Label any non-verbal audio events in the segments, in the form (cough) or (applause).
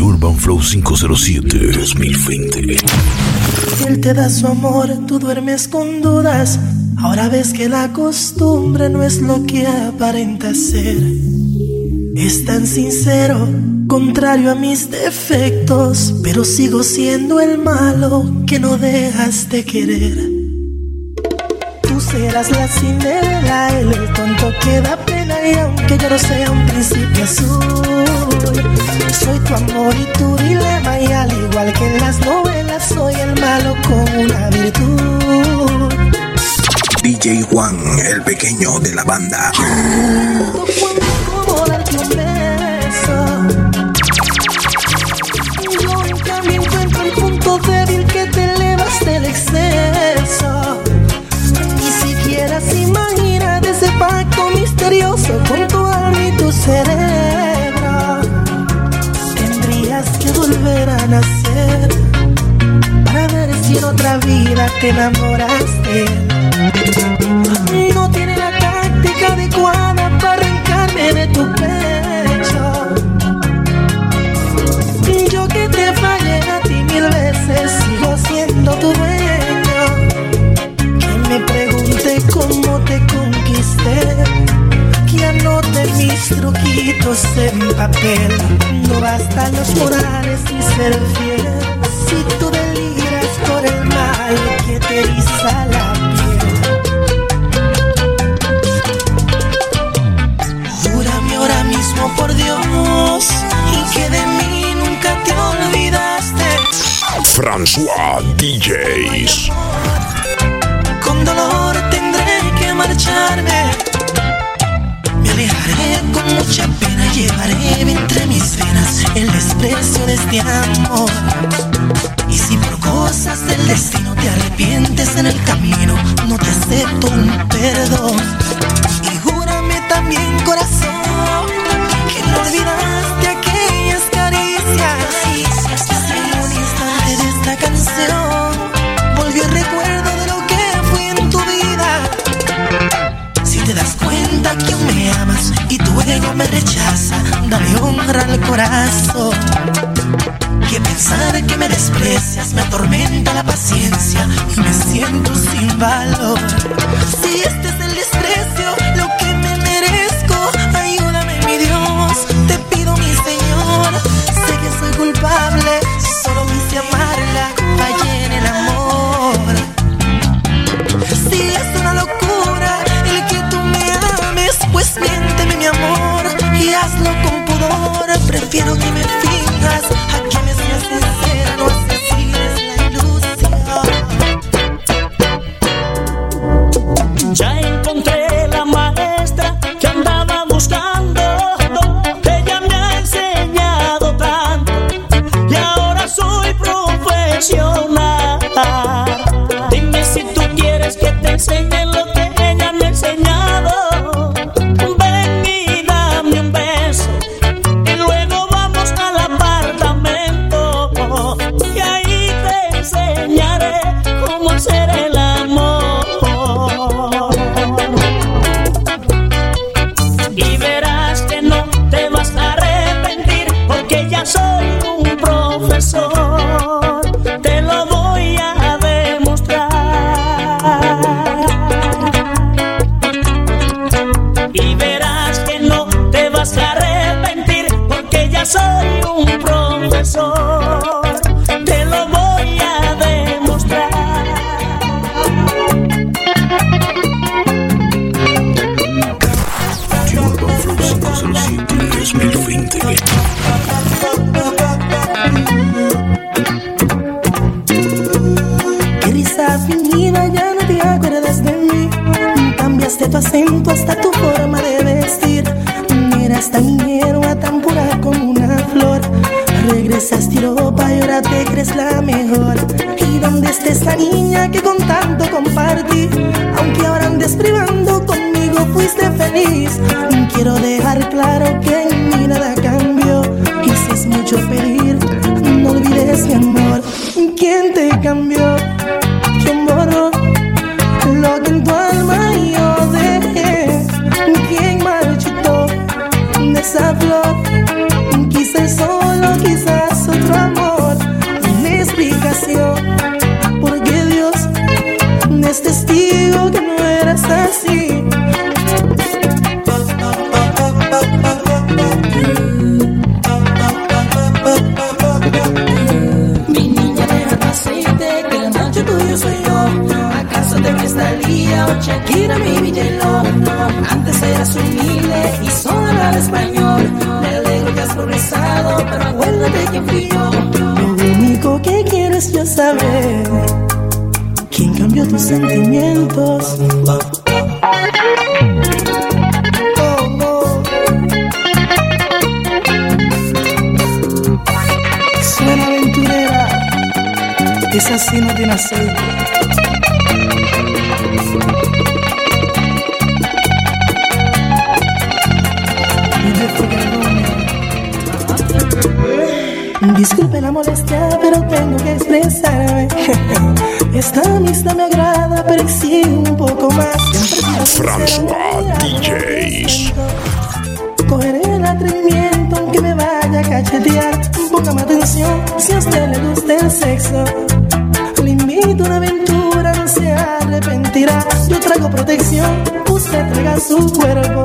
Urban Flow 507 2020. Él te da su amor, tú duermes con dudas. Ahora ves que la costumbre no es lo que aparenta ser. Es tan sincero, contrario a mis defectos, pero sigo siendo el malo que no dejas de querer. Serás la cinderela, el tonto que da pena y aunque yo no sea un príncipe azul, soy tu amor y tu dilema y al igual que en las novelas soy el malo con una virtud. DJ Juan, el pequeño de la banda. Nacer para ver otra vida te enamoraste. No tiene la táctica adecuada para arrancarme de tu pecho. Yo que te fallé a ti mil veces, sigo siendo tu dueño. Que me pregunte cómo te conquisté. Truquitos en papel. No bastan los morales y ser fiel. Si tú deliras por el mal que te eriza la piel. Júrame ahora mismo por Dios y que de mí nunca te olvidaste. François DJs. Con dolor tendré que marcharme. Alejaré con mucha pena, llevaré entre mis venas el desprecio de este amor. Y si por cosas del destino te arrepientes en el camino, no te acepto un perdón. Y júrame también, corazón, Que pensar que me desprecias me atormenta la paciencia y me siento sin valor. Si este es el desprecio, lo que me merezco, ayúdame mi Dios, te pido mi Señor. Sé que soy culpable, Espresso Regresaste a Europa y ahora te crees la mejor. ¿Y dónde está esa niña que con tanto compartí? Aunque ahora andes privando conmigo, fuiste feliz. Quiero dejar claro que en saber quién cambió tus sentimientos. Suena aventurera, esa sí no tiene aceite. Disculpe la molestia, pero tengo que expresarme. (laughs) Esta amistad me agrada, pero exige un poco más. François DJs. Cogeré el atrevimiento aunque me vaya a cachetear. Póngame atención si a usted le gusta el sexo. Le invito a una aventura, no se arrepentirá. Yo traigo protección, usted traiga su cuerpo.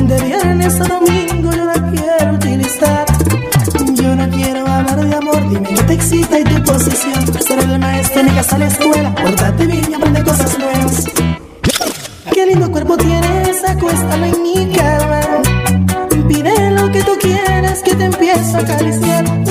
De viernes a domingo yo la quiero utilizar. No quiero hablar de amor, dime que te excita y tu posición. Ser el maestro en casa a la escuela, pórtate bien y aprende cosas nuevas. Qué lindo cuerpo tienes, acuéstalo en mi cama. Pide lo que tú quieras, que te empiezo a acariciar.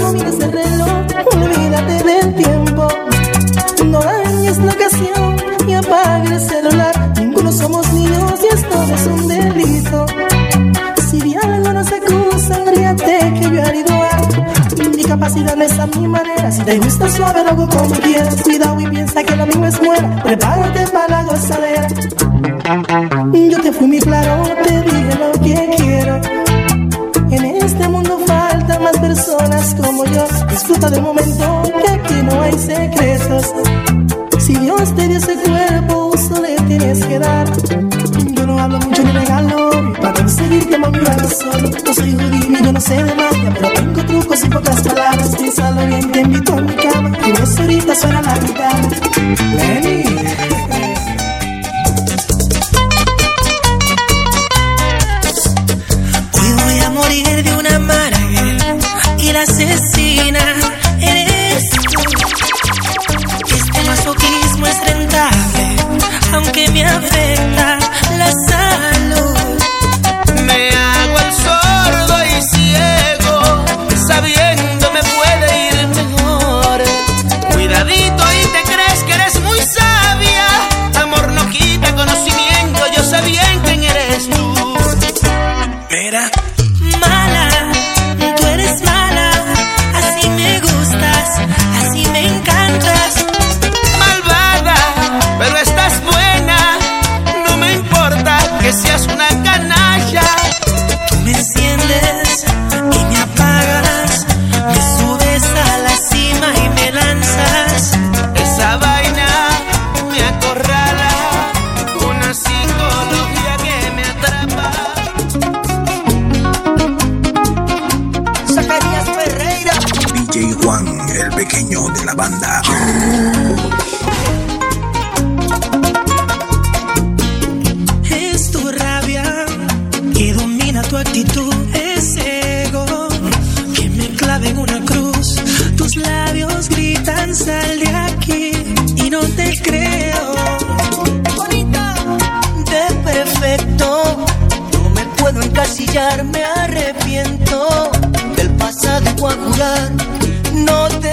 Te gusta suave, lo hago como quieras. Cuidado y piensa que lo mismo es muera. Prepárate para la gozadera. Yo te fui muy claro, te dije lo que quiero. En este mundo faltan más personas como yo. Disfruta del momento, que aquí no hay secretos. Si Dios te dio ese cuerpo, uso le tienes que dar. Yo no hablo mucho ni regalo, para conseguirte mami hago solo. No soy judío yo no sé de magia, pero tengo trucos y pocas palabras. Piénsalo bien, suena la guitarra. Sal de aquí. Y no te creo. Bonita, de perfecto. No me puedo encasillar, me arrepiento del pasado y voy a. No te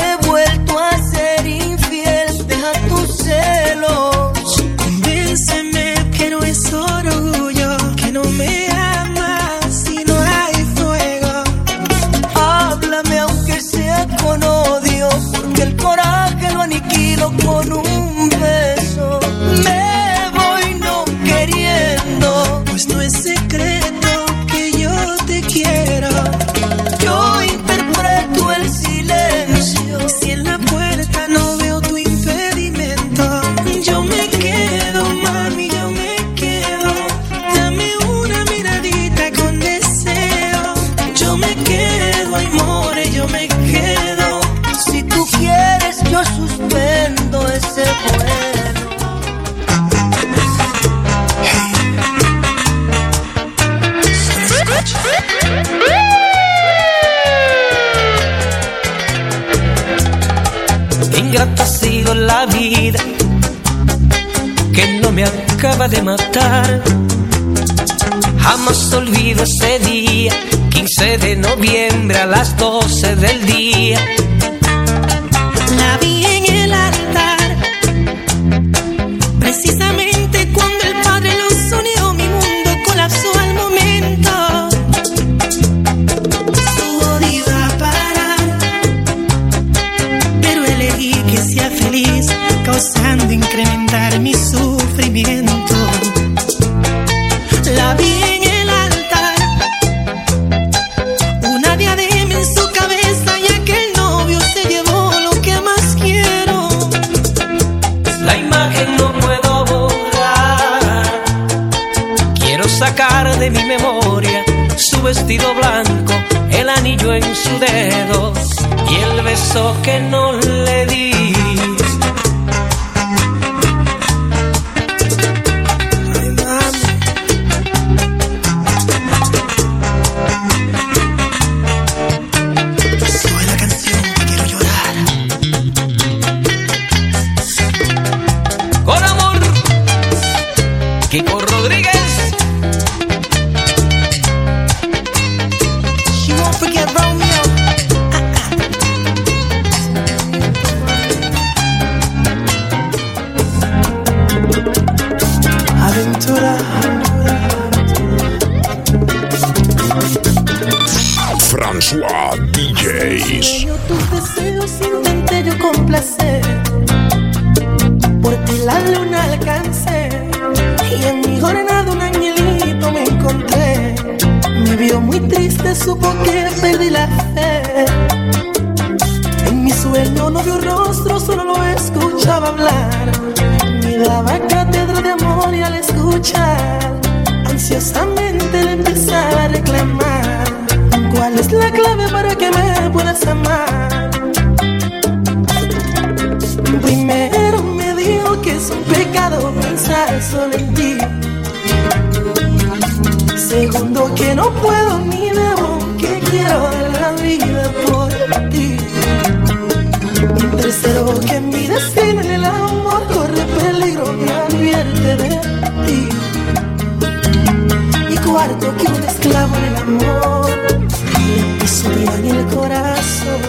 Ese día, 15 de noviembre a las 12 la luna alcancé. Y en mi jornada un angelito me encontré. Me vio muy triste, supo que perdí la fe. En mi sueño no vio rostro, solo lo escuchaba hablar. Me daba cátedra de amor y al escuchar, ansiosamente le empezaba a reclamar. ¿Cuál es la clave para que me puedas amar? Primero un pecado pensar solo en ti. Segundo que no puedo ni debo, que quiero dar la vida por ti. Y tercero que mi destino en el amor corre peligro me advierte de ti. Y cuarto que un esclavo en el amor le pisotea en el corazón.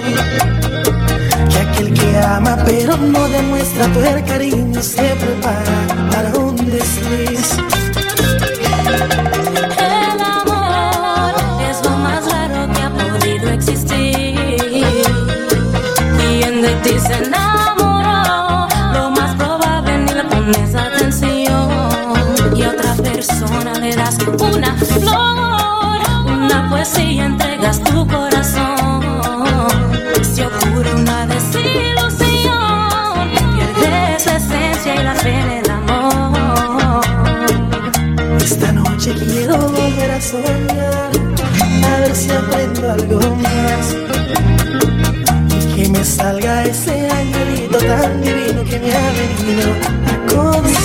Que aquel que ama pero no demuestra el cariño se prepara a ver si aprendo algo más. Y que me salga ese angelito tan divino que me ha venido a consolar.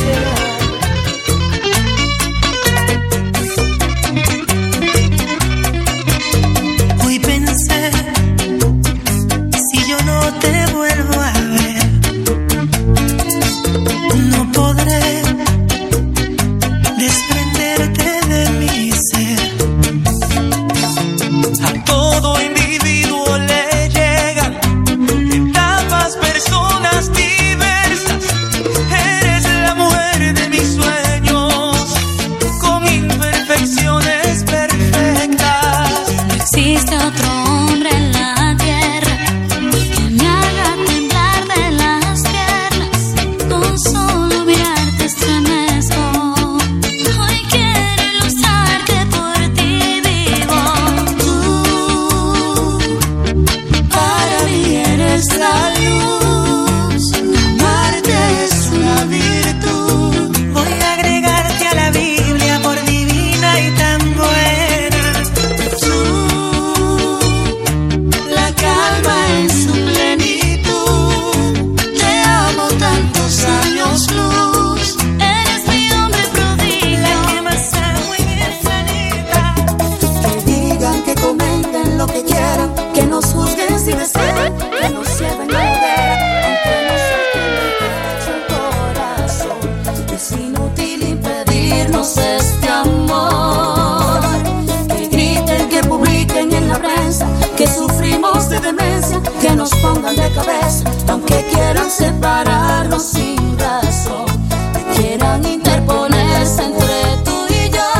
separarnos sin razón, que quieran interponerse entre tú y yo.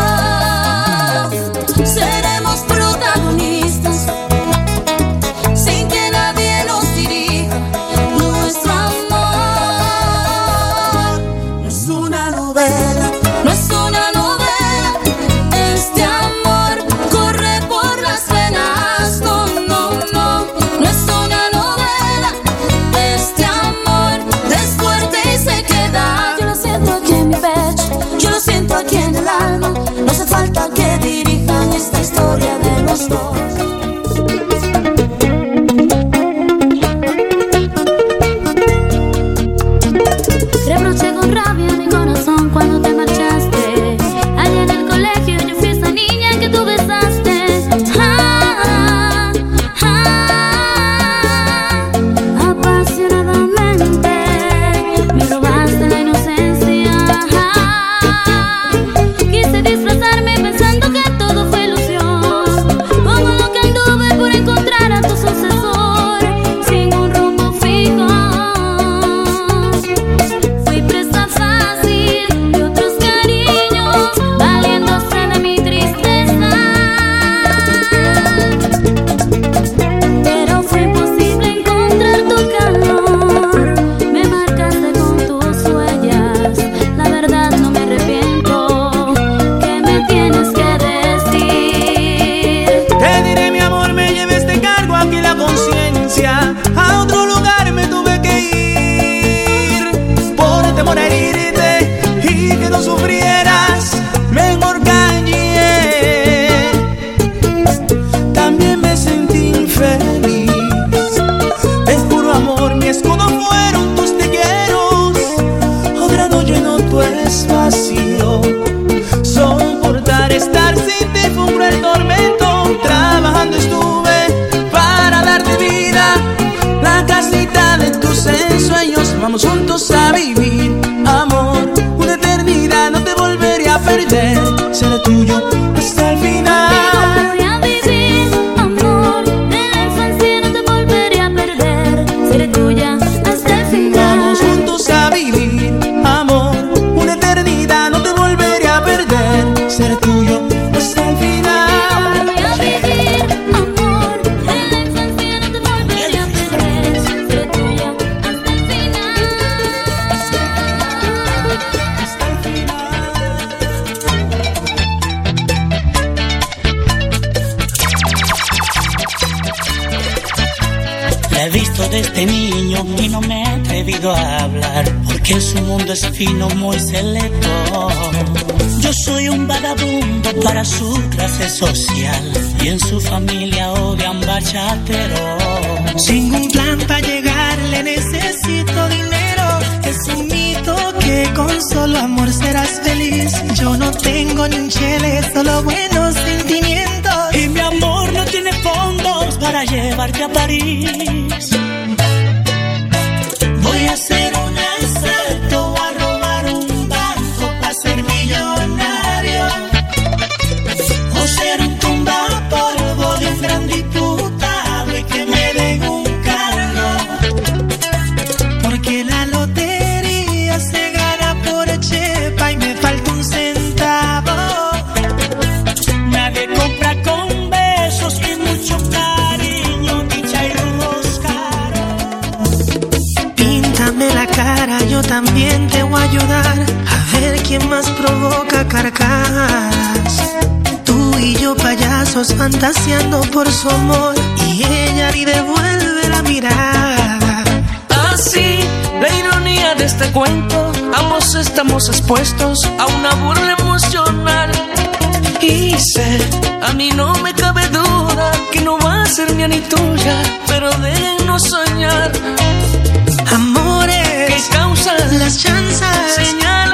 Seremos protagonistas sin que nadie nos dirija. Nuestro amor no es una novela. mundo. vino muy selecto. Yo soy un vagabundo para su clase social y en su familia odian bachatero. Sin un plan para llegar le necesito dinero. Es un mito que con solo amor serás feliz. Yo no tengo ni un chile, solo buenos sentimientos. Y mi amor no tiene fondos para llevarte a París. Voy a ser un risas provoca carcajadas. Tú y yo payasos fantaseando por su amor y ella ni devuelve la mirada. Así, la ironía de este cuento, ambos estamos expuestos a una burla emocional. Y sé, a mí no me cabe duda que no va a ser mía ni tuya, pero déjenos soñar. Amores, que causan las chanzas, señales.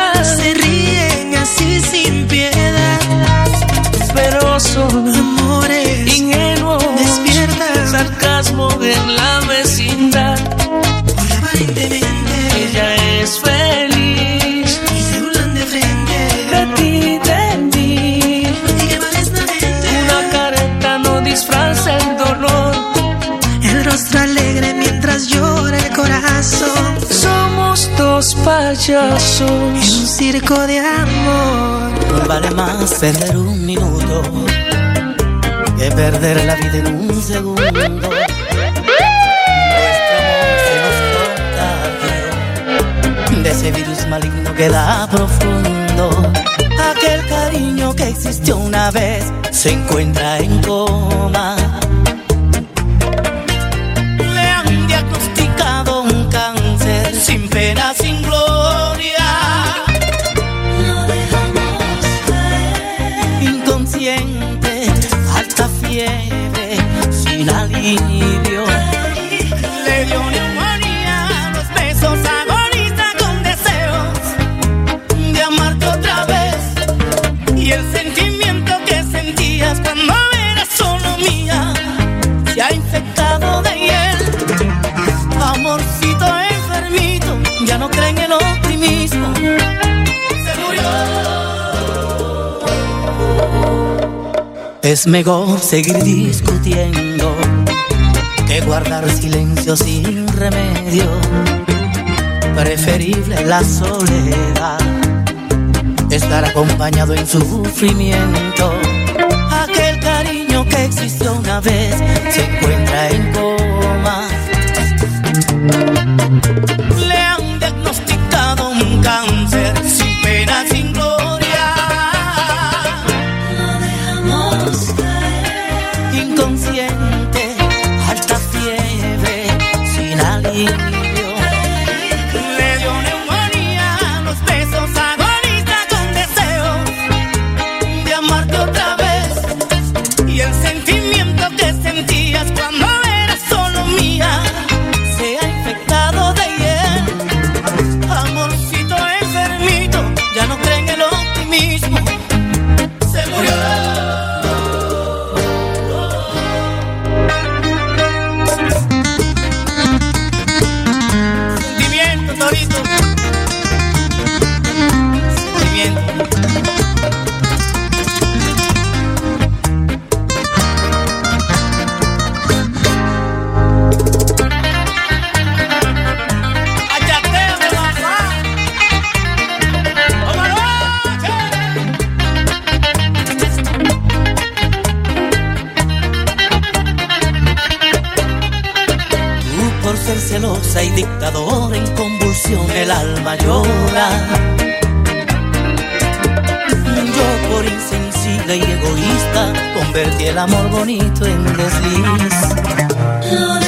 mismo en la vecindad. Porque aparentemente ella es feliz y se burlan de frente de ti, de mí. Una careta no disfraza el dolor. El rostro alegre mientras llora el corazón. Somos dos payasos en un circo de amor. Vale más perder un minuto que perder la vida en un segundo. De ese virus maligno que da profundo. Aquel cariño que existió una vez se encuentra en coma. Le han diagnosticado un cáncer sin pena, sin gloria. Inconsciente, alta fiebre, sin alivio. Le dio el optimismo. Se murió. Es mejor seguir discutiendo que guardar silencio sin remedio. Preferible la soledad estar acompañado en sufrimiento. Aquel cariño que existió una vez convertí el amor bonito en desliz.